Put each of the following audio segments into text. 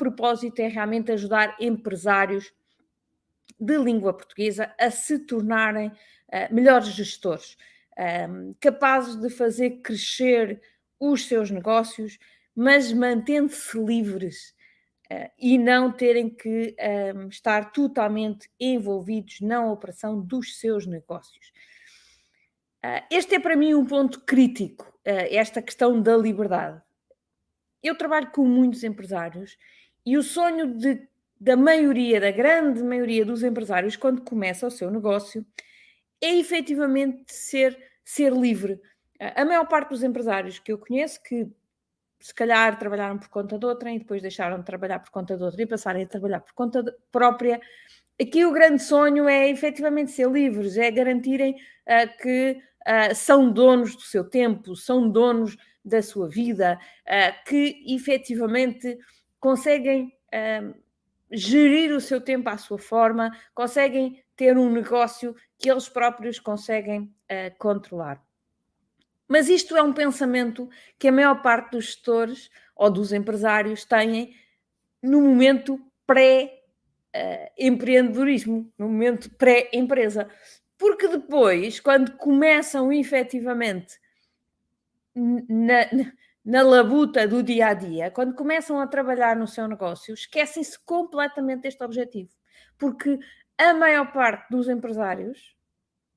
propósito é realmente ajudar empresários de língua portuguesa a se tornarem uh, melhores gestores, um, capazes de fazer crescer os seus negócios, mas mantendo-se livres uh, e não terem que um, estar totalmente envolvidos na operação dos seus negócios. Uh, este é para mim um ponto crítico, esta questão da liberdade. Eu trabalho com muitos empresários e o sonho de, da maioria, da grande maioria dos empresários, quando começa o seu negócio, é efetivamente ser ser livre. A maior parte dos empresários que eu conheço que se calhar trabalharam por conta de outra e depois deixaram de trabalhar por conta de outra e passarem a trabalhar por conta própria. Aqui o grande sonho é efetivamente ser livres, é garantirem uh, que uh, são donos do seu tempo, são donos da sua vida, uh, que efetivamente conseguem gerir o seu tempo à sua forma, conseguem ter um negócio que eles próprios conseguem uh, controlar. Mas isto é um pensamento que a maior parte dos gestores ou dos empresários têm no momento pré-empreendedorismo, no momento pré-empresa. Porque depois, quando começam efetivamente na, na labuta do dia a dia, quando começam a trabalhar no seu negócio, esquecem-se completamente deste objetivo. Porque a maior parte dos empresários,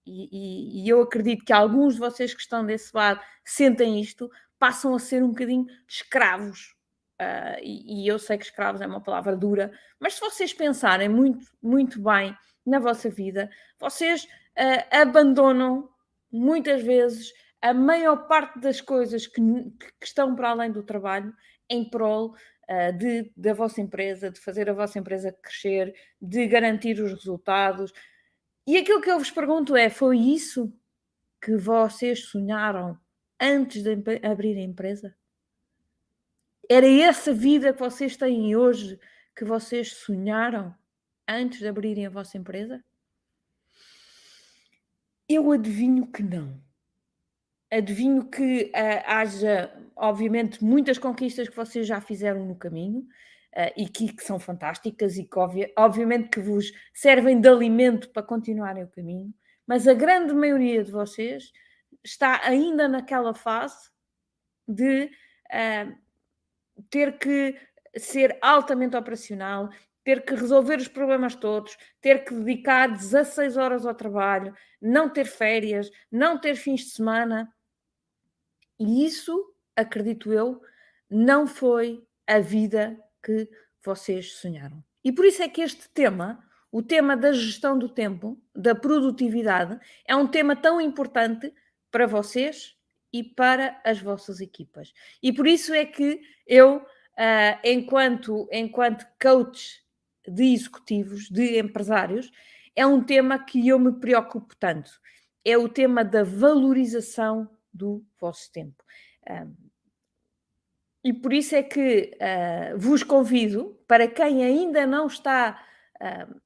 e, e, e, eu acredito que alguns de vocês que estão desse lado sentem isto, passam a ser um bocadinho escravos. Uh, e, e, eu sei que escravos é uma palavra dura, mas se vocês pensarem muito, muito bem na vossa vida, vocês uh, abandonam muitas vezes a maior parte das coisas que, que estão para além do trabalho em prol uh, de, da vossa empresa, de fazer a vossa empresa crescer, de garantir os resultados. E aquilo que eu vos pergunto é: foi isso que vocês sonharam antes de abrir a empresa? Era essa vida que vocês têm hoje que vocês sonharam antes de abrirem a vossa empresa? Eu adivinho que não adivinho que uh, haja, obviamente, muitas conquistas que vocês já fizeram no caminho uh, e que, que, são fantásticas e que, obvi obviamente, que vos servem de alimento para continuarem o caminho, mas a grande maioria de vocês está ainda naquela fase de uh, ter que ser altamente operacional, ter que resolver os problemas todos, ter que dedicar 16 horas ao trabalho, não ter férias, não ter fins de semana. E isso, acredito eu, não foi a vida que vocês sonharam. E por isso é que este tema, o tema da gestão do tempo, da produtividade, é um tema tão importante para vocês e para as vossas equipas. E por isso é que eu, uh, enquanto, enquanto coach de executivos, de empresários, é um tema que eu me preocupo tanto. É o tema da valorização do vosso tempo. E por isso é que uh, vos convido, para quem ainda não está, uh,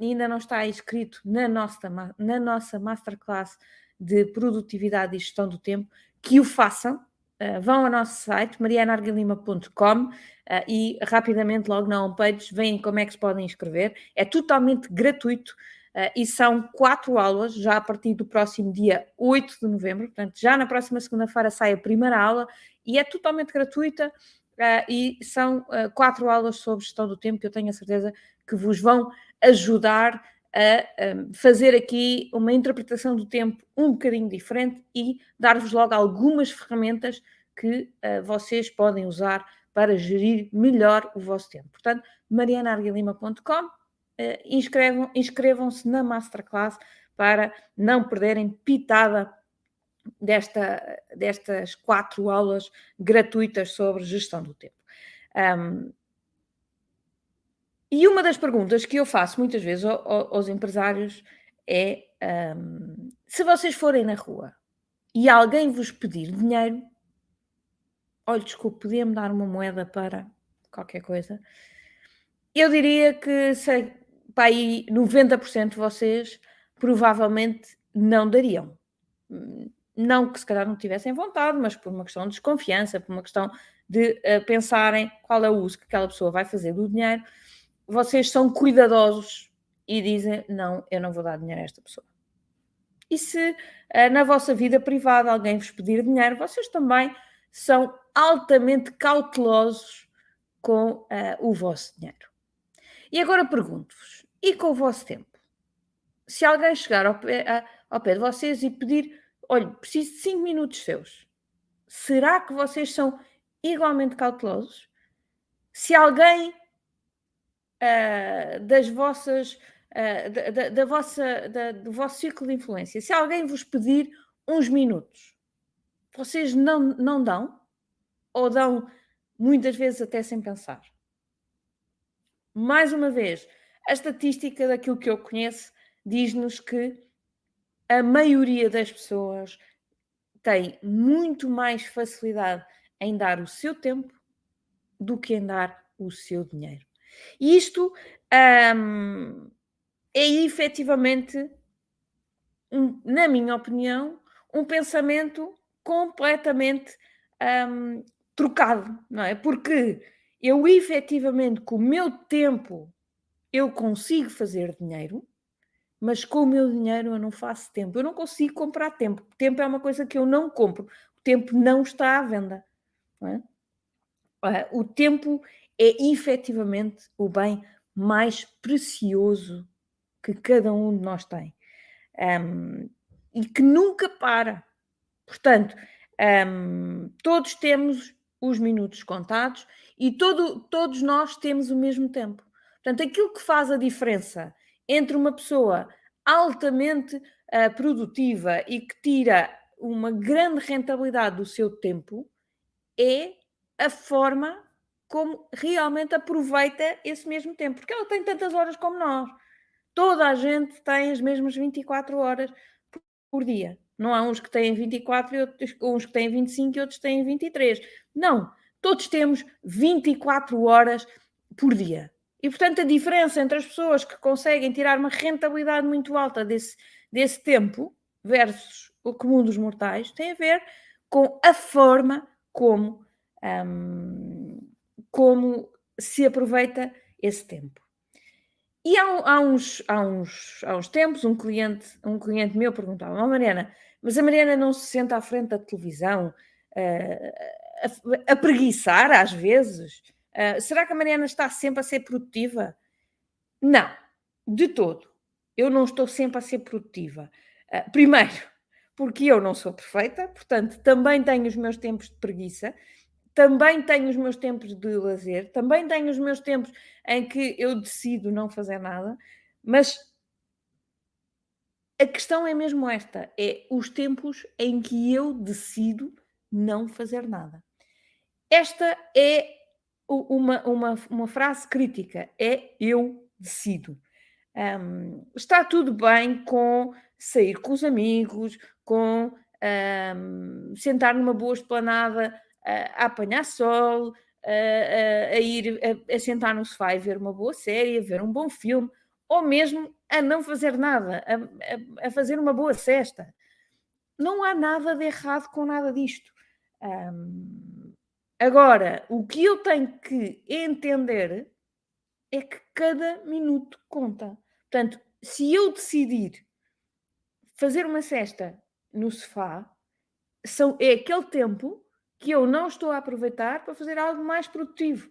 ainda não está inscrito na nossa, na nossa Masterclass de Produtividade e Gestão do Tempo, que o façam. Uh, vão ao nosso site, marianargalima.com e rapidamente, logo na homepage, veem como é que se podem inscrever. É totalmente gratuito e são quatro aulas, já a partir do próximo dia 8 de novembro, portanto, já na próxima segunda-feira sai a primeira aula e é totalmente gratuita uh, e são uh, quatro aulas sobre gestão do tempo que eu tenho a certeza que vos vão ajudar a um, fazer aqui uma interpretação do tempo um bocadinho diferente e dar-vos logo algumas ferramentas que vocês podem usar para gerir melhor o vosso tempo. Portanto, marianarguilima.com uh, inscrevam, inscrevam-se na Masterclass para não perderem pitada desta, destas quatro aulas gratuitas sobre gestão do tempo. Um, e uma das perguntas que eu faço muitas vezes aos empresários é: um, se vocês forem na rua e alguém vos pedir dinheiro, olha, desculpe, podia-me dar uma moeda para qualquer coisa. Eu diria que sei, para aí 90% de vocês provavelmente não dariam. Não que se calhar não tivessem vontade, mas por uma questão de desconfiança, por uma questão de uh, pensarem qual é o uso que aquela pessoa vai fazer do dinheiro, vocês são cuidadosos e dizem: não, eu não vou dar dinheiro a esta pessoa. E se uh, na vossa vida privada alguém vos pedir dinheiro, vocês também são altamente cautelosos com uh, o vosso dinheiro. E agora pergunto-vos: e com o vosso tempo? Se alguém chegar ao pé, ao pé de vocês e pedir, olha, preciso de 5 minutos seus, será que vocês são igualmente cautelosos? Se alguém uh, das vossas, uh, da, da, da, vossa, da, do vosso ciclo de influência, se alguém vos pedir uns minutos, vocês não, não dão? Ou dão muitas vezes até sem pensar? Mais uma vez, a estatística daquilo que eu conheço diz-nos que a maioria das pessoas tem muito mais facilidade em dar o seu tempo do que em dar o seu dinheiro. E isto um, é efetivamente, um, na minha opinião, um pensamento completamente um, trocado, não é? Porque eu efetivamente, com o meu tempo, eu consigo fazer dinheiro, mas com o meu dinheiro eu não faço tempo. Eu não consigo comprar tempo. Tempo é uma coisa que eu não compro. O tempo não está à venda. É? Ah, o tempo é efetivamente o bem mais precioso que cada um de nós tem um, e que nunca para. Portanto, um, todos temos os minutos contados e todo, todos nós temos o mesmo tempo. Portanto, aquilo que faz a diferença entre uma pessoa altamente uh, produtiva e que tira uma grande rentabilidade do seu tempo é a forma como realmente aproveita esse mesmo tempo, porque ela tem tantas horas como nós. Toda a gente tem as mesmas 24 horas por dia. Não há uns que têm 24 e outros, uns que têm 25 e outros têm 23. Não, todos temos 24 horas por dia. E, portanto, a diferença entre as pessoas que conseguem tirar uma rentabilidade muito alta desse, desse tempo versus o comum dos mortais tem a ver com a forma como, um, como se aproveita esse tempo. E há, há, uns, há, uns, há uns tempos, um cliente, um cliente meu perguntava: oh, Mariana, mas a Mariana não se senta à frente da televisão uh, a, a preguiçar às vezes? Uh, será que a Mariana está sempre a ser produtiva? Não, de todo. Eu não estou sempre a ser produtiva. Uh, primeiro, porque eu não sou perfeita, portanto, também tenho os meus tempos de preguiça, também tenho os meus tempos de lazer, também tenho os meus tempos em que eu decido não fazer nada, mas a questão é mesmo esta: é os tempos em que eu decido não fazer nada. Esta é uma, uma, uma frase crítica: é eu decido. Um, está tudo bem com sair com os amigos, com um, sentar numa boa esplanada a, a apanhar sol, a, a, a ir a, sentar no sofá e ver uma boa série, a ver um bom filme, ou mesmo a não fazer nada, a, fazer uma boa cesta. Não há nada de errado com nada disto. Um, agora, o que eu tenho que entender é que cada minuto conta. Portanto, se eu decidir fazer uma cesta no sofá, são, é aquele tempo que eu não estou a aproveitar para fazer algo mais produtivo.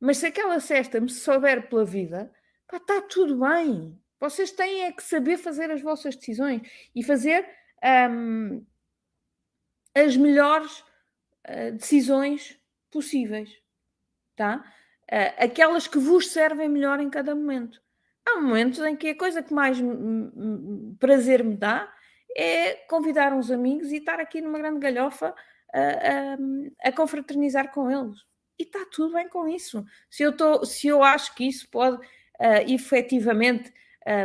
Mas se aquela cesta me souber pela vida, pá, está tudo bem. Vocês têm é que saber fazer as vossas decisões e fazer um, as melhores uh, decisões possíveis, tá? Uh, aquelas que vos servem melhor em cada momento. Há momentos em que a coisa que mais prazer me dá é convidar uns amigos e estar aqui numa grande galhofa a, a, a confraternizar com eles. E está tudo bem com isso. Se eu, tô, se eu acho que isso pode uh, efetivamente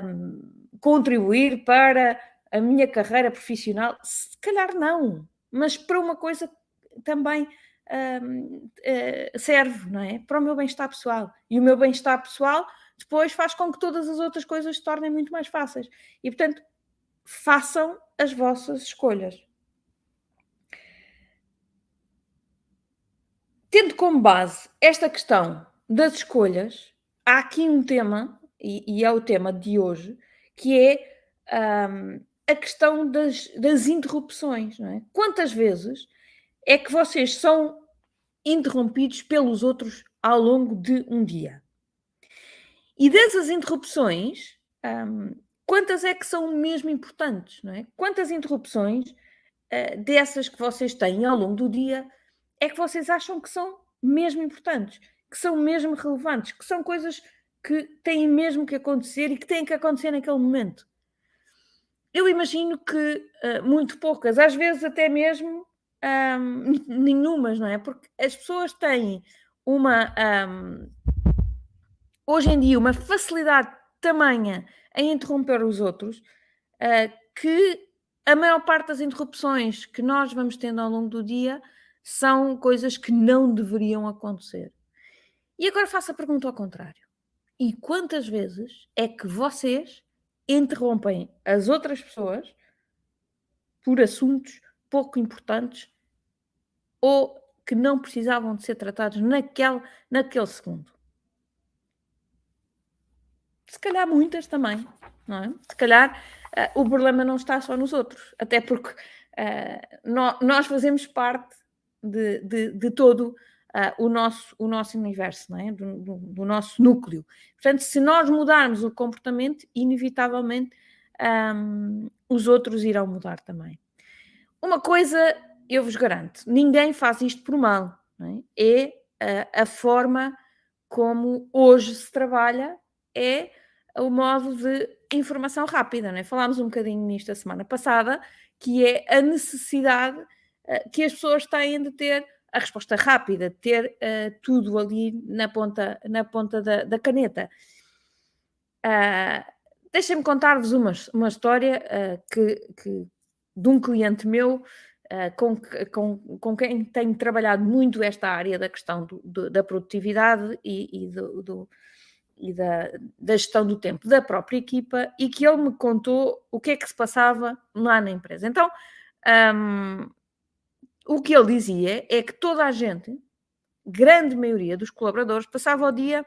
um, contribuir para a minha carreira profissional, se calhar não, mas para uma coisa também um, eh, serve, não é? Para o meu bem-estar pessoal. E o meu bem-estar pessoal depois faz com que todas as outras coisas se tornem muito mais fáceis. E portanto, façam as vossas escolhas. como base esta questão das escolhas, há aqui um tema, e, e é o tema de hoje, que é um, a questão das, das interrupções. É? Quantas vezes é que vocês são interrompidos pelos outros ao longo de um dia? E dessas interrupções, um, quantas é que são mesmo importantes? Não é? Quantas interrupções uh, dessas que vocês têm ao longo do dia é que vocês acham que são mesmo importantes, que são mesmo relevantes, que são coisas que têm mesmo que acontecer e que têm que acontecer naquele momento? Eu imagino que uh, muito poucas, às vezes até mesmo um, nenhumas, não é? Porque as pessoas têm uma. Um, hoje em dia, uma facilidade tamanha em interromper os outros uh, que a maior parte das interrupções que nós vamos tendo ao longo do dia são coisas que não deveriam acontecer. E agora faço a pergunta ao contrário. E quantas vezes é que vocês interrompem as outras pessoas por assuntos pouco importantes ou que não precisavam de ser tratados naquele, naquele segundo. Se calhar muitas também, não é? Se calhar uh, o problema não está só nos outros, até porque uh, no, nós fazemos parte de, de, de todo uh, o, nosso, o nosso universo, não é? Do, do, do, nosso núcleo. Portanto, se nós mudarmos o comportamento, inevitavelmente um, os outros irão mudar também. Uma coisa eu vos garanto, ninguém faz isto por mal, é? é a, a, forma como hoje se trabalha, é o modo de informação rápida. Não é? Falámos um bocadinho nisto a semana passada, que é a necessidade uh, que as pessoas têm de ter a resposta rápida, ter uh, tudo ali na ponta, na ponta da, da caneta. Uh, Deixem-me contar-vos uma, uma história uh, que, que, de um cliente meu uh, com, com, com quem tenho trabalhado muito esta área da questão do, do, da produtividade e, e, do, do, e da, da, gestão do tempo da própria equipa e que ele me contou o que é que se passava lá na empresa. Então, um, o que ele dizia é que toda a gente, grande maioria dos colaboradores, passava o dia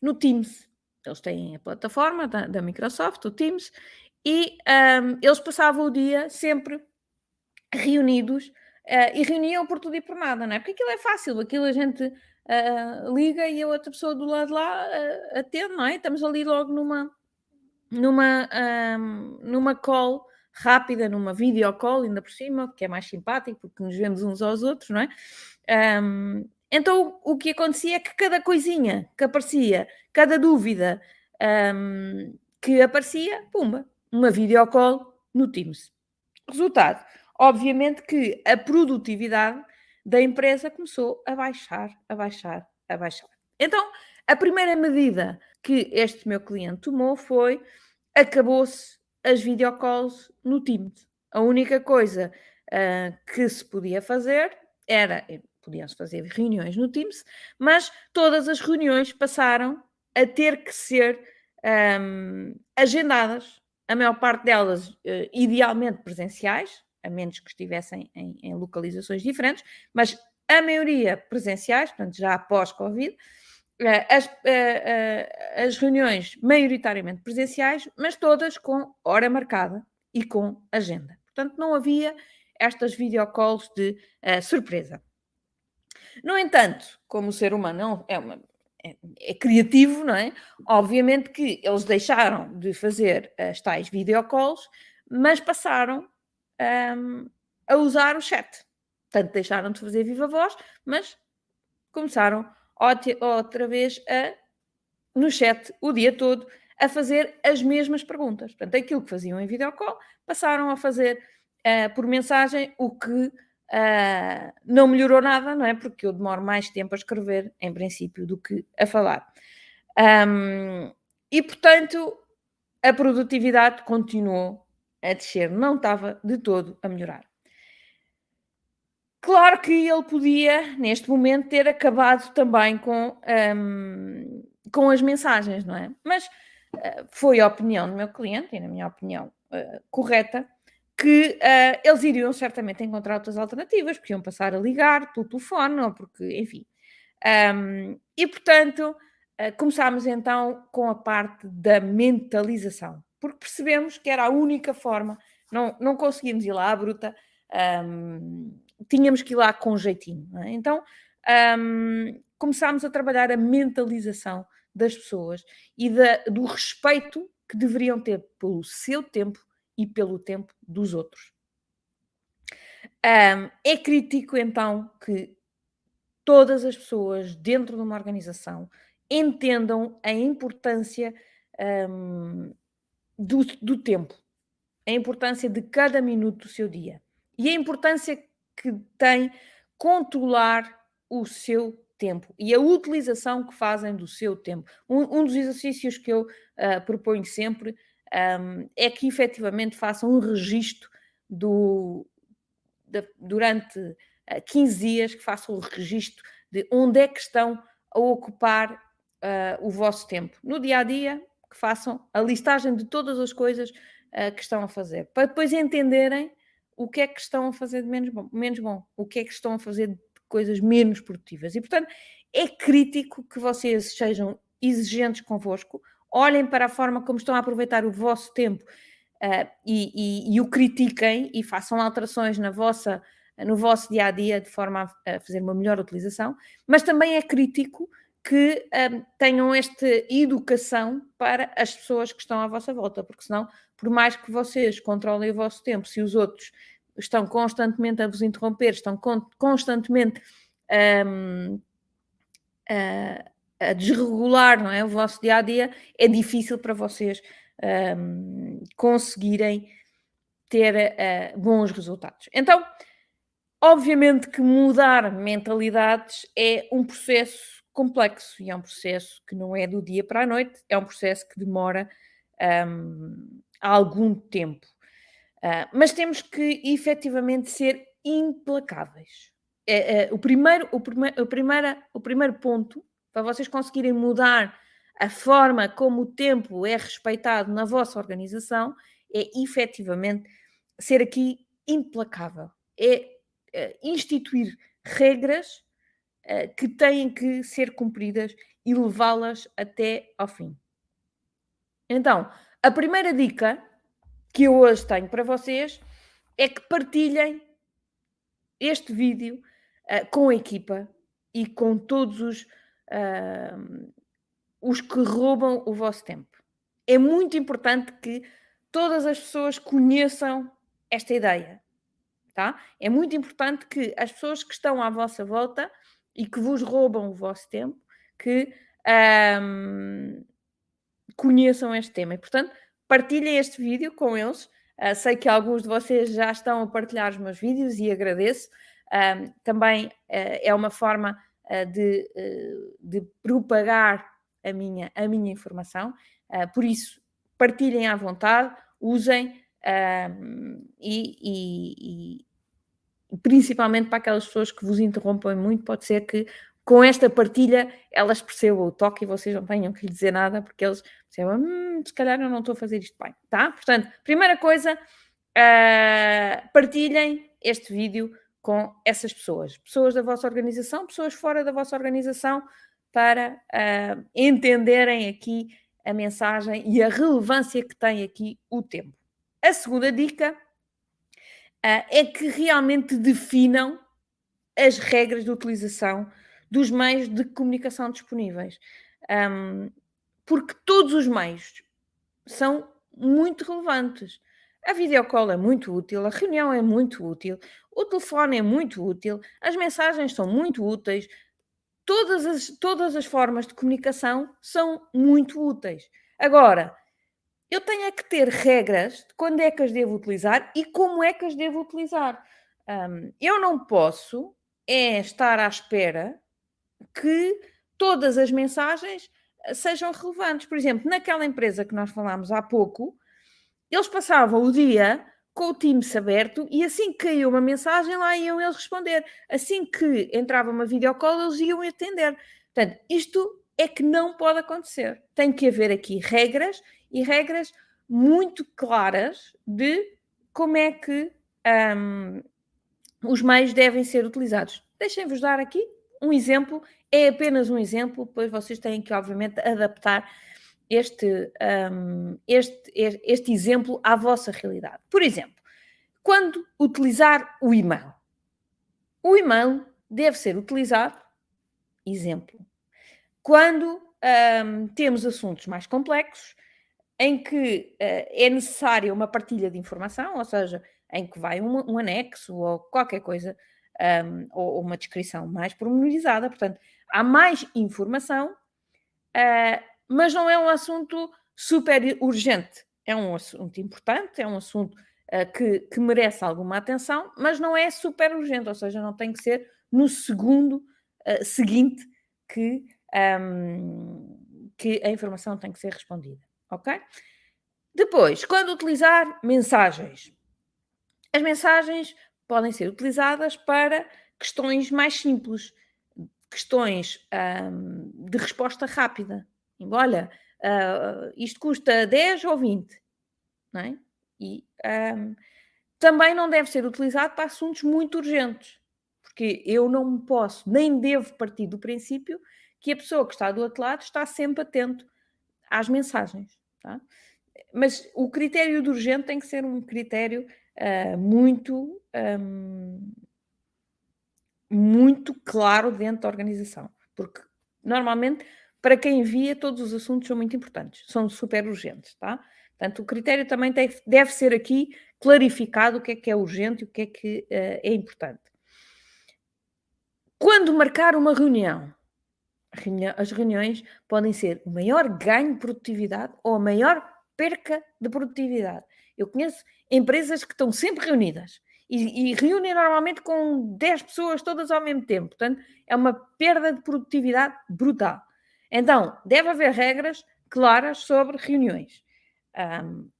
no Teams. Eles têm a plataforma da, da Microsoft, o Teams, e um, eles passavam o dia sempre reunidos uh, e reuniam por tudo e por nada, não é? Porque aquilo é fácil, aquilo a gente uh, liga e a outra pessoa do lado lá uh, atende, não é? Estamos ali logo numa, numa, um, numa call rápida numa video call, ainda por cima, que é mais simpático, porque nos vemos uns aos outros, não é? Um, então o que acontecia é que cada coisinha que aparecia, cada dúvida um, que aparecia, pumba, uma video call no Teams. Resultado, obviamente que a produtividade da empresa começou a baixar, a baixar, a baixar. Então, a primeira medida que este meu cliente tomou foi acabou-se as videocalls no Teams. A única coisa uh, que se podia fazer era, eh, podiam-se fazer reuniões no Teams, mas todas as reuniões passaram a ter que ser um, agendadas, a maior parte delas uh, idealmente presenciais, a menos que estivessem em, em, localizações diferentes, mas a maioria presenciais, portanto já após Covid, eh, as, eh, as reuniões maioritariamente presenciais, mas todas com hora marcada e com agenda. Portanto, não havia estas videocalls de uh, surpresa. No entanto, como o ser humano é, uma, é, criativo, não é? Obviamente que eles deixaram de fazer as tais videocalls, mas passaram um, a usar o chat. Portanto, deixaram de fazer viva voz, mas começaram outra vez a, no chat o dia todo a fazer as mesmas perguntas. Portanto, aquilo que faziam em videocall passaram a fazer uh, por mensagem, o que uh, não melhorou nada, não é? Porque eu demoro mais tempo a escrever, em princípio, do que a falar. Um, e, portanto, a produtividade continuou a descer, não estava de todo a melhorar. Claro que ele podia, neste momento, ter acabado também com, um, com as mensagens, não é? Mas uh, foi a opinião do meu cliente, e na minha opinião uh, correta, que uh, eles iriam certamente encontrar outras alternativas, porque iam passar a ligar pelo telefone, ou porque, enfim. Um, e, portanto, uh, começámos então com a parte da mentalização, porque percebemos que era a única forma, não, não conseguimos ir lá à bruta, um, tínhamos que ir lá com jeitinho. É? Então, um, começámos a trabalhar a mentalização das pessoas e da, do respeito que deveriam ter pelo seu tempo e pelo tempo dos outros. Um, é crítico, então, que todas as pessoas dentro de uma organização entendam a importância um, do, do tempo, a importância de cada minuto do seu dia e a importância que tem controlar o seu tempo e a utilização que fazem do seu tempo. Um, um dos exercícios que eu uh, proponho sempre um, é que efetivamente façam um registro do, durante uh, ah, 15 dias, que façam o registro de onde é que estão a ocupar uh, o vosso tempo. No dia a dia, que façam a listagem de todas as coisas uh, que estão a fazer, para depois entenderem o que é que estão a fazer de menos bom, menos bom, o que é que estão a fazer de coisas menos produtivas. E, portanto, é crítico que vocês sejam exigentes convosco, olhem para a forma como estão a aproveitar o vosso tempo uh, e, e, e, o critiquem e façam alterações na vossa, no vosso dia a dia de forma a, a fazer uma melhor utilização, mas também é crítico que um, ah, tenham esta educação para as pessoas que estão à vossa volta, porque senão, por mais que vocês controlem o vosso tempo, se os outros estão constantemente a vos interromper, estão con constantemente um, a, a desregular não é, o vosso dia a dia, é difícil para vocês um, conseguirem ter uh, bons resultados. Então, obviamente que mudar mentalidades é um processo complexo e é um processo que não é do dia para a noite, é um processo que demora um, algum tempo. Uh, mas temos que efetivamente ser implacáveis. É, é, o, primeiro, o, prime, o, primeira, o primeiro ponto para vocês conseguirem mudar a forma como o tempo é respeitado na vossa organização, é efetivamente ser aqui implacável. É, é instituir regras é, que têm que ser cumpridas e levá-las até ao fim. Então, a primeira dica que eu hoje tenho para vocês é que partilhem este vídeo uh, com a equipa e com todos os uh, os que roubam o vosso tempo. É muito importante que todas as pessoas conheçam esta ideia, tá? É muito importante que as pessoas que estão à vossa volta e que vos roubam o vosso tempo, que um, conheçam este tema. E, portanto, partilhem este vídeo com eles. Uh, sei que alguns de vocês já estão a partilhar os meus vídeos e agradeço. Um, também uh, é uma forma de, eh, de propagar a minha, a minha informação. Eh, por isso, partilhem à vontade, usem e, e, e principalmente para aquelas pessoas que vos interrompem muito, pode ser que com esta partilha elas percebam o toque e vocês não tenham que lhe dizer nada, porque eles percebam, hum, se calhar eu não estou a fazer isto bem, tá? Portanto, primeira coisa, partilhem este vídeo com essas pessoas, pessoas da vossa organização, pessoas fora da vossa organização, para uh, entenderem aqui a mensagem e a relevância que tem aqui o tempo. A segunda dica uh, é que realmente definam as regras de utilização dos meios de comunicação disponíveis. Um, porque todos os meios são muito relevantes. A videocall é muito útil, a reunião é muito útil, o telefone é muito útil, as mensagens são muito úteis, todas as, todas as formas de comunicação são muito úteis. Agora, eu tenho é que ter regras de quando é que as devo utilizar e como é que as devo utilizar. Um, eu não posso é estar à espera que todas as mensagens sejam relevantes. Por exemplo, naquela empresa que nós falámos há pouco, eles passavam o dia com o Teams aberto e assim que caiu uma mensagem, lá iam eles responder. Assim que entrava uma videocall, eles iam atender. Portanto, isto é que não pode acontecer. Tem que haver aqui regras e regras muito claras de como é que um, os meios devem ser utilizados. Deixem-vos dar aqui um exemplo, é apenas um exemplo, pois vocês têm que, obviamente, adaptar este, um, este, este exemplo à vossa realidade. Por exemplo, quando utilizar o e-mail. O e-mail deve ser utilizado, exemplo, quando um, temos assuntos mais complexos, em que uh, é necessária uma partilha de informação, ou seja, em que vai um, um anexo ou qualquer coisa, um, ou, uma descrição mais pormenorizada. Portanto, há mais informação, uh, mas não é um assunto super urgente. É um assunto importante, é um assunto uh, que, que, merece alguma atenção, mas não é super urgente, ou seja, não tem que ser no segundo uh, seguinte que, um, que a informação tem que ser respondida. Ok? Depois, quando utilizar mensagens, as mensagens podem ser utilizadas para questões mais simples, questões um, de resposta rápida. Olha, uh, isto custa 10 ou 20, não é? E um, também não deve ser utilizado para assuntos muito urgentes, porque eu não posso, nem devo partir do princípio que a pessoa que está do outro lado está sempre atento às mensagens. Tá? Mas o critério de urgente tem que ser um critério uh, muito, um, muito claro dentro da organização. Porque normalmente, para quem envia, todos os assuntos são muito importantes, são super urgentes, tá? Portanto, o critério também deve, deve ser aqui clarificado o que é que é urgente e o que é que uh, é importante. Quando marcar uma reunião, as reuniões podem ser o maior ganho de produtividade ou a maior perca de produtividade. Eu conheço empresas que estão sempre reunidas e, e, reúnem normalmente com 10 pessoas todas ao mesmo tempo. Portanto, é uma perda de produtividade brutal. Então, deve haver regras claras sobre reuniões. Um,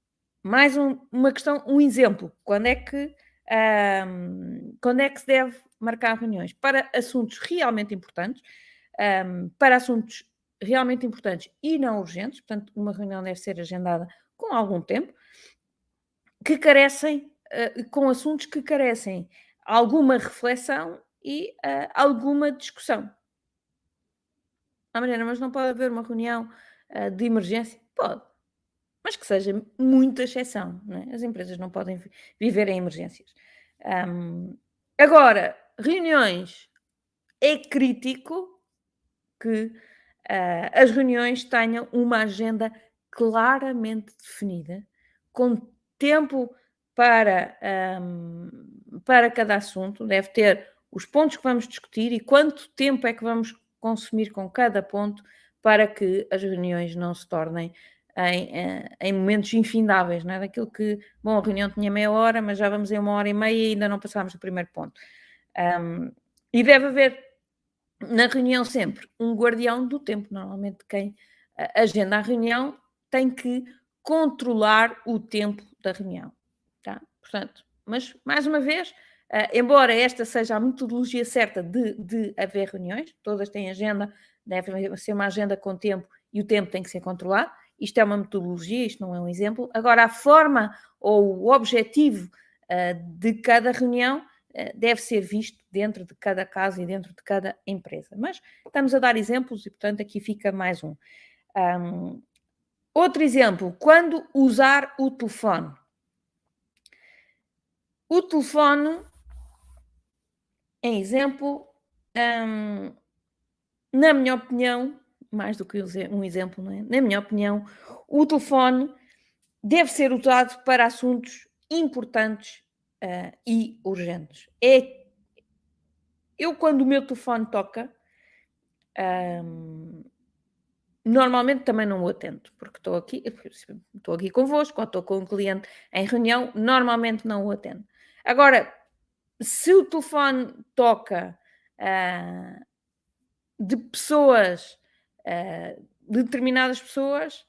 mais um, uma questão, um exemplo. Quando é que um, quando é que se deve marcar reuniões? Para assuntos realmente importantes, para assuntos realmente importantes e não urgentes, portanto, uma reunião deve ser agendada com algum tempo, que carecem, uh, com assuntos que carecem alguma reflexão e uh, alguma discussão. Ah, Mariana, mas não pode haver uma reunião uh, de emergência? Pode, mas que seja muita exceção. É? As empresas não podem viver em emergências. Um, agora, reuniões é crítico que uh, as reuniões tenham uma agenda claramente definida, com tempo para, um, para cada assunto, deve ter os pontos que vamos discutir e quanto tempo é que vamos consumir com cada ponto para que as reuniões não se tornem em, eh, em momentos infindáveis, não é? Daquilo que, bom, a reunião tinha meia hora, mas já vamos em uma hora e meia e ainda não passámos o primeiro ponto. Um, e deve haver na reunião sempre um guardião do tempo, normalmente quem agenda a reunião tem que controlar o tempo da reunião. Tá? Portanto, mas mais uma vez, uh, embora esta seja a metodologia certa de, de haver reuniões, todas têm agenda, deve ser uma agenda com tempo e o tempo tem que ser controlado. Isto é uma metodologia, isto não é um exemplo. Agora, a forma ou o objetivo uh, de cada reunião uh, deve ser visto dentro de cada caso e dentro de cada empresa. Mas estamos a dar exemplos e, portanto, aqui fica mais um. um Outro exemplo, quando usar o telefone. O telefone, em exemplo, hum, na minha opinião, mais do que um exemplo, não é? Na minha opinião, o telefone deve ser usado para assuntos importantes uh, e urgentes. É eu quando o meu telefone toca, um, Normalmente também não o atendo, porque estou aqui, estou aqui convosco, ou estou com um cliente em reunião, normalmente não o atendo. Agora, se o telefone toca uh, de pessoas, uh, determinadas pessoas,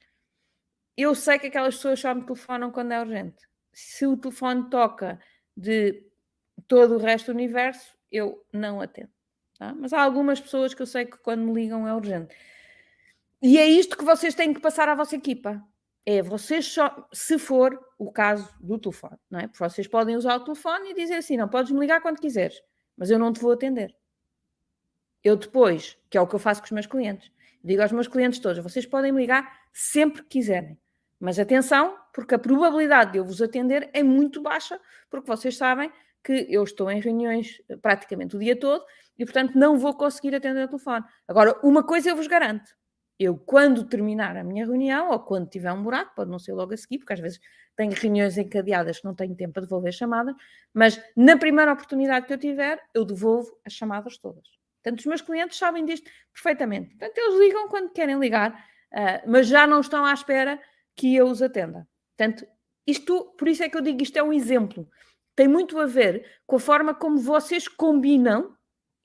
eu sei que aquelas pessoas só me telefonam quando é urgente. Se o telefone toca de todo o resto do universo, eu não atendo. Tá? Mas há algumas pessoas que eu sei que quando me ligam é urgente. E é isto que vocês têm que passar à vossa equipa. É vocês só, se for o caso do telefone, não é? Porque vocês podem usar o telefone e dizer assim: não, podes me ligar quando quiseres, mas eu não te vou atender. Eu depois, que é o que eu faço com os meus clientes, digo aos meus clientes todos: vocês podem me ligar sempre que quiserem. Mas atenção, porque a probabilidade de eu vos atender é muito baixa, porque vocês sabem que eu estou em reuniões eh, praticamente o dia todo e, portanto, não vou conseguir atender o telefone. Agora, uma coisa eu vos garanto: eu, quando terminar a minha reunião, ou quando tiver um buraco, pode não ser logo a seguir, porque às vezes tenho reuniões encadeadas que não tenho tempo para devolver chamadas, mas na primeira oportunidade que eu tiver, eu devolvo as chamadas todas. Portanto, os meus clientes sabem disto perfeitamente. Portanto, eles ligam quando querem ligar, uh, mas já não estão à espera que eu os atenda. Portanto, isto, por isso é que eu digo, isto é um exemplo. Tem muito a ver com a forma como vocês combinam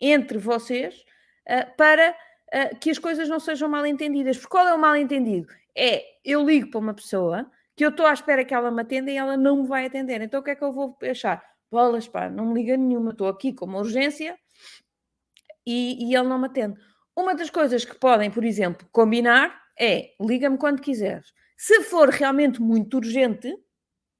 entre vocês uh, para uh, que as coisas não sejam mal entendidas. Porque qual é o mal entendido? É, eu ligo para uma pessoa que eu estou à espera que ela me atenda e ela não me vai atender. Então o que é que eu vou achar? Bolas, pá, não me liga nenhuma, estou aqui com uma urgência e, e ele não me atende. Uma das coisas que podem, por exemplo, combinar é liga-me quando quiseres. Se for realmente muito urgente,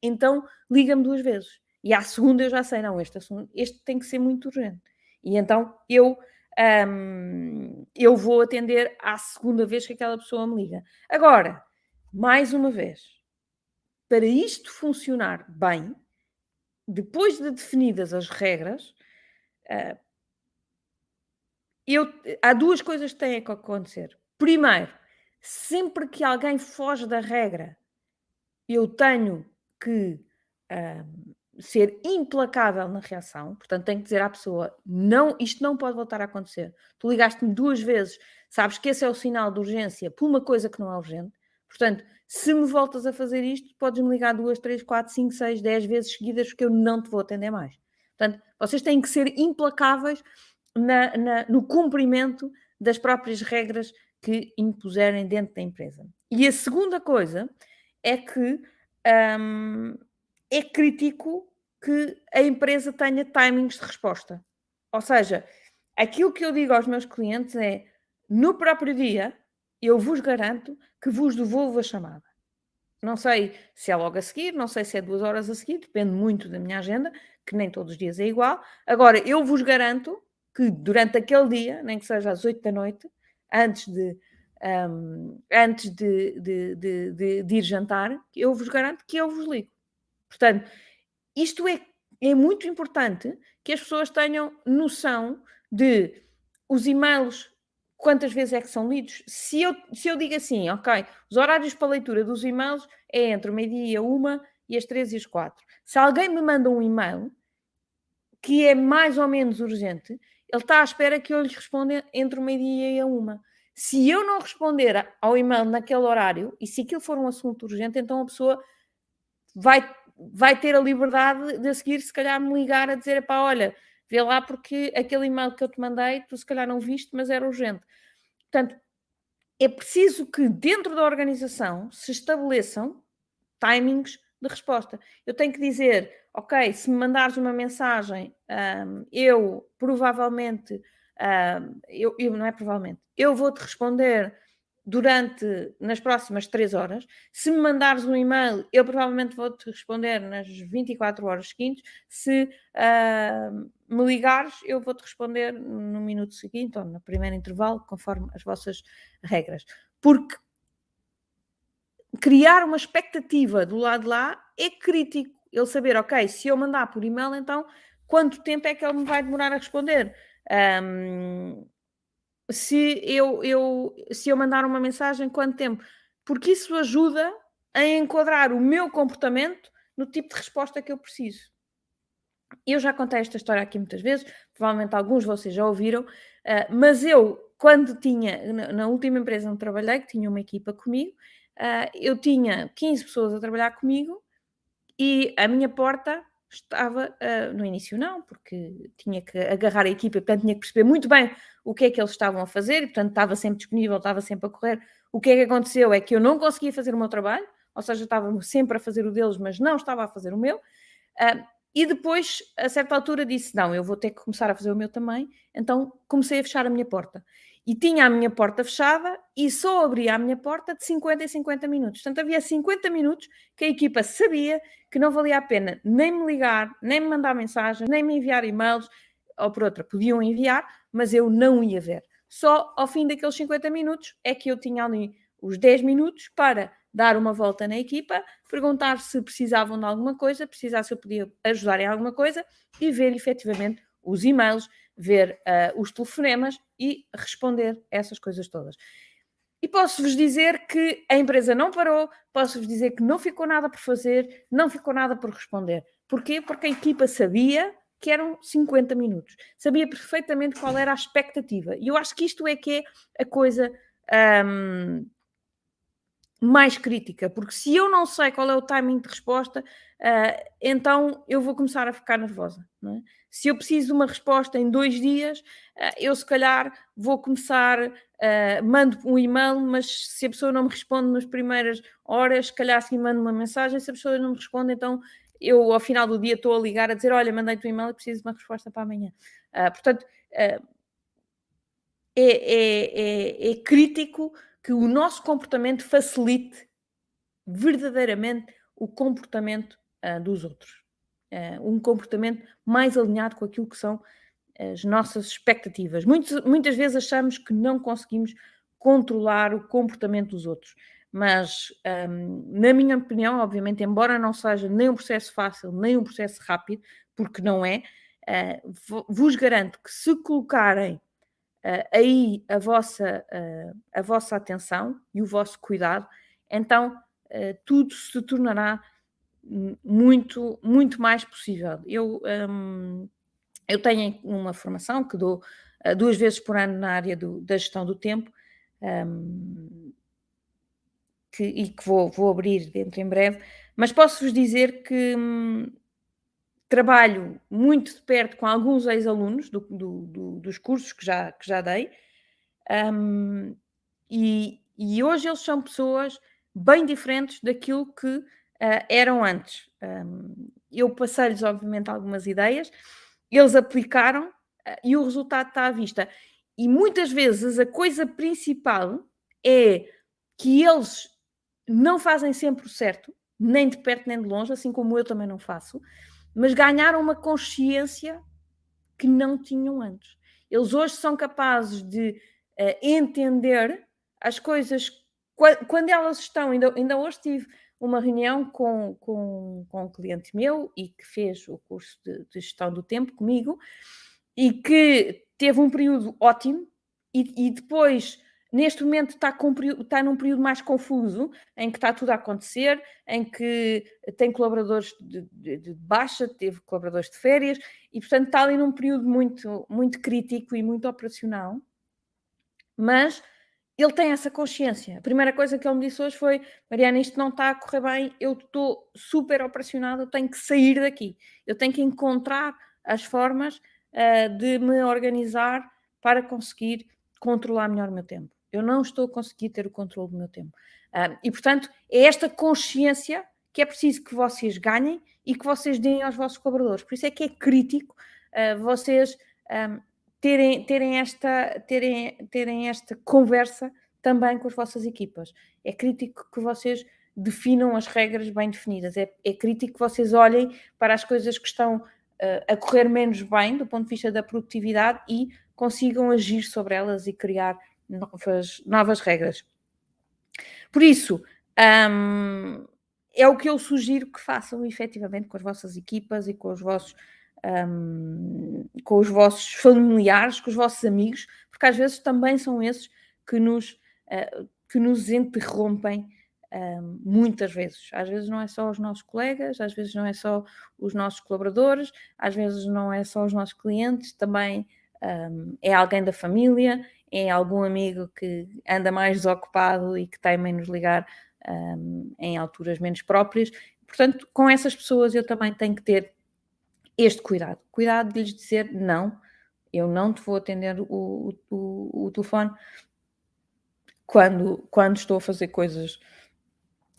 então liga-me duas vezes. E à segunda eu já sei, não, este, assunto, este tem que ser muito urgente. E então eu, um, eu vou atender à segunda vez que aquela pessoa me liga. Agora, mais uma vez, para isto funcionar bem, depois de definidas as regras, uh, eu, há duas coisas que têm que acontecer. Primeiro, sempre que alguém foge da regra, eu tenho que um, ser implacável na reação, portanto, tenho que dizer à pessoa: não, isto não pode voltar a acontecer. Tu ligaste-me duas vezes, sabes que esse é o sinal de urgência por uma coisa que não é urgente. Portanto, se me voltas a fazer isto, podes me ligar duas, três, quatro, cinco, seis, dez vezes seguidas, porque eu não te vou atender mais. Portanto, vocês têm que ser implacáveis na, na, no cumprimento das próprias regras que impuserem dentro da empresa. E a segunda coisa é que hum, é crítico que a empresa tenha timings de resposta. Ou seja, aquilo que eu digo aos meus clientes é: no próprio dia, eu vos garanto que vos devolvo a chamada. Não sei se é logo a seguir, não sei se é duas horas a seguir, depende muito da minha agenda, que nem todos os dias é igual. Agora, eu vos garanto que durante aquele dia, nem que seja às 8 da noite, antes de, um, antes de, de, de, de, ir jantar, eu vos garanto que eu vos ligo. Portanto, isto é, é muito importante que as pessoas tenham noção de os e-mails, quantas vezes é que são lidos. Se eu, se eu digo assim, ok, os horários para leitura dos e-mails é entre o meio-dia uma e as três e as quatro. Se alguém me manda um e-mail que é mais ou menos urgente, ele está à espera que eu lhe responda entre o meio-dia e a uma. Se eu não responder ao e-mail naquele horário, e se aquilo for um assunto urgente, então a pessoa vai, vai ter a liberdade de a seguir, se calhar, me ligar a dizer: pá, olha, vê lá porque aquele e-mail que eu te mandei, tu se calhar não viste, mas era urgente. Portanto, é preciso que dentro da organização se estabeleçam timings de resposta. Eu tenho que dizer, ok, se me mandares uma mensagem, um, eu provavelmente, um, eu, eu, não é provavelmente, eu vou-te responder durante, nas próximas 3 horas. Se me mandares um e-mail, eu provavelmente vou-te responder nas 24 horas seguintes. Se uh, me ligares, eu vou-te responder no minuto seguinte ou no primeiro intervalo, conforme as vossas regras. Porque criar uma expectativa do lado de lá é crítico. Ele saber, ok, se eu mandar por e-mail, então quanto tempo é que ele me vai demorar a responder? Um, se eu, eu, se eu mandar uma mensagem, quanto tempo? Porque isso ajuda a enquadrar o meu comportamento no tipo de resposta que eu preciso. Eu já contei esta história aqui muitas vezes, provavelmente alguns de vocês já ouviram, uh, mas eu, quando tinha, na, última empresa onde trabalhei, que tinha uma equipa comigo, uh, eu tinha 15 pessoas a trabalhar comigo e a minha porta estava, uh, no início não, porque tinha que agarrar a equipa, portanto tinha que perceber muito bem o que é que eles estavam a fazer, e, portanto estava sempre disponível, estava sempre a correr. O que é que aconteceu é que eu não conseguia fazer o meu trabalho, ou seja, estava sempre a fazer o deles, mas não estava a fazer o meu. Uh, e depois, a certa altura, disse: Não, eu vou ter que começar a fazer o meu também. Então comecei a fechar a minha porta. E tinha a minha porta fechada e só abria a minha porta de 50 em 50 minutos. Portanto, havia 50 minutos que a equipa sabia que não valia a pena nem me ligar, nem me mandar mensagens, nem me enviar e-mails, ou por outra, podiam enviar, mas eu não ia ver. Só ao fim daqueles 50 minutos é que eu tinha ali os 10 minutos para dar uma volta na equipa, perguntar se precisavam de alguma coisa, precisar se eu podia ajudar em alguma coisa e ver efetivamente os e-mails, ver uh, os telefonemas e responder essas coisas todas. E posso-vos dizer que a empresa não parou, posso-vos dizer que não ficou nada por fazer, não ficou nada por responder. Porquê? Porque a equipa sabia que eram 50 minutos, sabia perfeitamente qual era a expectativa. E eu acho que isto é que é a coisa um, mais crítica, porque se eu não sei qual é o timing de resposta, uh, então eu vou começar a ficar nervosa. É? Se eu preciso de uma resposta em dois dias, uh, eu se calhar vou começar, uh, mando um e-mail, mas se a pessoa não me responde nas primeiras horas, se calhar assim mando uma mensagem, se a pessoa não me responde, então eu ao final do dia estou a ligar a dizer, olha, mandei-te um e-mail preciso de uma resposta para amanhã. portanto, é, é, é, é crítico que o nosso comportamento facilite verdadeiramente o comportamento uh, dos outros. Uh, um comportamento mais alinhado com aquilo que são as nossas expectativas. Muitos, muitas vezes achamos que não conseguimos controlar o comportamento dos outros, mas, um, na minha opinião, obviamente, embora não seja nem um processo fácil, nem um processo rápido, porque não é, uh, vos garanto que se colocarem uh, aí a vossa, uh, a vossa atenção e o vosso cuidado, então uh, tudo se tornará muito, muito mais possível. Eu, um, eu tenho uma formação que dou duas vezes por ano na área do, da gestão do tempo. Um, que, e que vou, vou abrir dentro em breve, mas posso-vos dizer que hum, trabalho muito de perto com alguns ex-alunos do, do, do, dos cursos que já, que já dei, um, e, e, hoje eles são pessoas bem diferentes daquilo que uh, eram antes. Um, eu passei-lhes, obviamente, algumas ideias, eles aplicaram uh, e o resultado está à vista. E muitas vezes a coisa principal é que eles não fazem sempre o certo, nem de perto nem de longe, assim como eu também não faço mas ganharam uma consciência que não tinham antes. Eles hoje são capazes de uh, entender as coisas quando elas estão. Ainda, ainda hoje tive uma reunião com, com, com um cliente meu e que fez o curso de, de gestão do tempo comigo e que teve um período ótimo e, e depois neste momento está, com, está num período mais confuso, em que está tudo a acontecer, em que tem colaboradores de, de, de, baixa, teve colaboradores de férias, e portanto está ali num período muito, muito crítico e muito operacional. Mas ele tem essa consciência. A primeira coisa que ele me disse hoje foi: Mariana, isto não está a correr bem, eu estou super operacionado, eu tenho que sair daqui, eu tenho que encontrar as formas uh, de me organizar para conseguir controlar melhor o meu tempo. Eu não estou a conseguir ter o controle do meu tempo. Uh, e, portanto, é esta consciência que é preciso que vocês ganhem e que vocês deem aos vossos colaboradores. Por isso é que é crítico uh, vocês um, terem, terem, esta, terem, terem esta conversa também com as vossas equipas. É crítico que vocês definam as regras bem definidas. É, é crítico que vocês olhem para as coisas que estão uh, a correr menos bem do ponto de vista da produtividade e consigam agir sobre elas e criar novas, novas regras. Por isso, um, é o que eu sugiro que façam efetivamente com as vossas equipas e com os vossos, um, com os vossos familiares, com os vossos amigos, porque às vezes também são esses que nos, uh, que nos interrompem um, muitas vezes. Às vezes não é só os nossos colegas, às vezes não é só os nossos colaboradores, às vezes não é só os nossos clientes, também um, é alguém da família, é algum amigo que anda mais desocupado e que teima em nos ligar em alturas menos próprias. Portanto, com essas pessoas eu também tenho que ter este cuidado. Cuidado de lhes dizer não, eu não te vou atender o, o, o telefone quando, quando estou a fazer coisas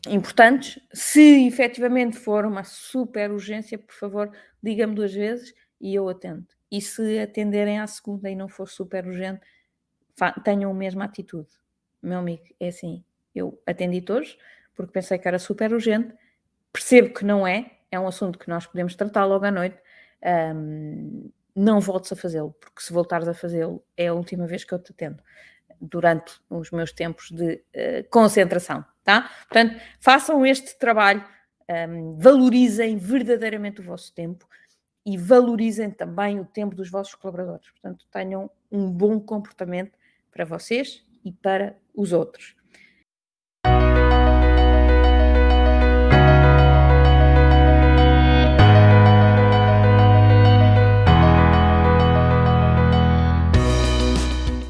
importantes. Se efetivamente for uma super urgência, por favor, diga-me duas vezes e eu atendo. E se atenderem à segunda e não for super urgente, tenham a mesma atitude. Meu amigo, é assim, eu atendi todos porque pensei que era super urgente, percebo que não é, é um assunto que nós podemos tratar logo à noite, um, não voltes a fazê-lo, porque se voltares a fazê-lo é a última vez que eu te atendo durante os meus tempos de uh, concentração, tá? Portanto, façam este trabalho, um, valorizem verdadeiramente o vosso tempo e valorizem também o tempo dos vossos colaboradores. Portanto, tenham um bom comportamento para vocês e para os outros.